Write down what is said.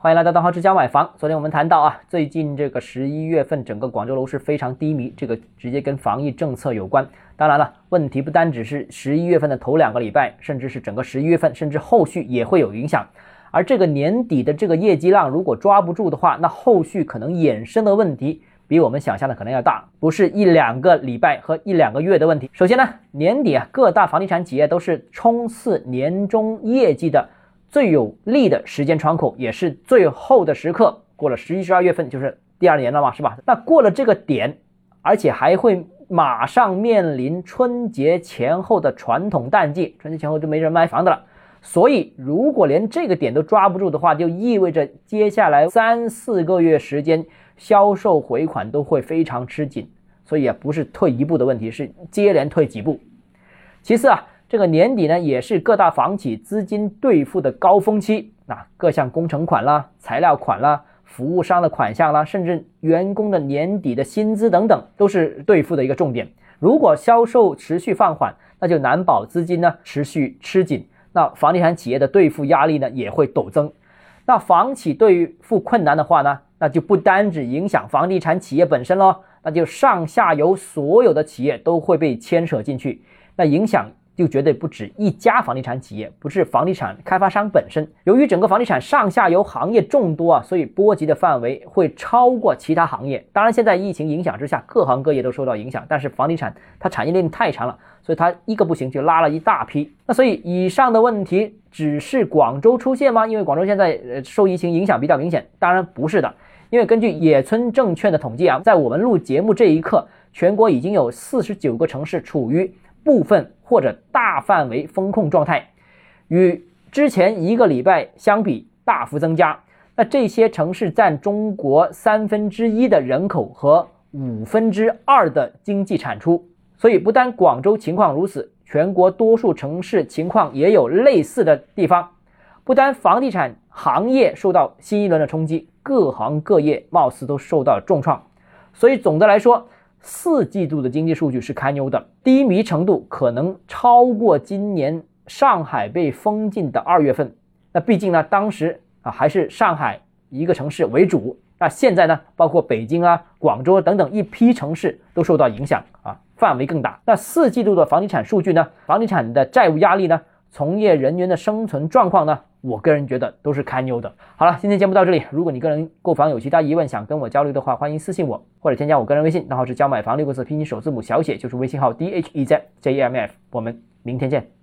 欢迎来到邓浩之家买房。昨天我们谈到啊，最近这个十一月份整个广州楼市非常低迷，这个直接跟防疫政策有关。当然了，问题不单只是十一月份的头两个礼拜，甚至是整个十一月份，甚至后续也会有影响。而这个年底的这个业绩浪如果抓不住的话，那后续可能衍生的问题比我们想象的可能要大，不是一两个礼拜和一两个月的问题。首先呢，年底啊，各大房地产企业都是冲刺年终业绩的。最有利的时间窗口，也是最后的时刻。过了十一、十二月份，就是第二年了嘛，是吧？那过了这个点，而且还会马上面临春节前后的传统淡季，春节前后就没人卖房的了。所以，如果连这个点都抓不住的话，就意味着接下来三四个月时间销售回款都会非常吃紧。所以啊，不是退一步的问题，是接连退几步。其次啊。这个年底呢，也是各大房企资金兑付的高峰期。那各项工程款啦、材料款啦、服务商的款项啦，甚至员工的年底的薪资等等，都是兑付的一个重点。如果销售持续放缓，那就难保资金呢持续吃紧。那房地产企业的兑付压力呢也会陡增。那房企兑付困难的话呢，那就不单只影响房地产企业本身喽，那就上下游所有的企业都会被牵扯进去。那影响。就绝对不止一家房地产企业，不是房地产开发商本身。由于整个房地产上下游行业众多啊，所以波及的范围会超过其他行业。当然，现在疫情影响之下，各行各业都受到影响。但是房地产它产业链太长了，所以它一个不行就拉了一大批。那所以以上的问题只是广州出现吗？因为广州现在呃受疫情影响比较明显。当然不是的，因为根据野村证券的统计啊，在我们录节目这一刻，全国已经有四十九个城市处于。部分或者大范围风控状态，与之前一个礼拜相比大幅增加。那这些城市占中国三分之一的人口和五分之二的经济产出。所以，不单广州情况如此，全国多数城市情况也有类似的地方。不单房地产行业受到新一轮的冲击，各行各业貌似都受到重创。所以，总的来说。四季度的经济数据是堪忧的，低迷程度可能超过今年上海被封禁的二月份。那毕竟呢，当时啊还是上海一个城市为主，那现在呢，包括北京啊、广州等等一批城市都受到影响啊，范围更大。那四季度的房地产数据呢，房地产的债务压力呢，从业人员的生存状况呢？我个人觉得都是堪忧的。好了，今天节目到这里。如果你个人购房有其他疑问，想跟我交流的话，欢迎私信我或者添加我个人微信，账号是教买房六个字拼音首字母小写，就是微信号 d h e z j e m f。我们明天见。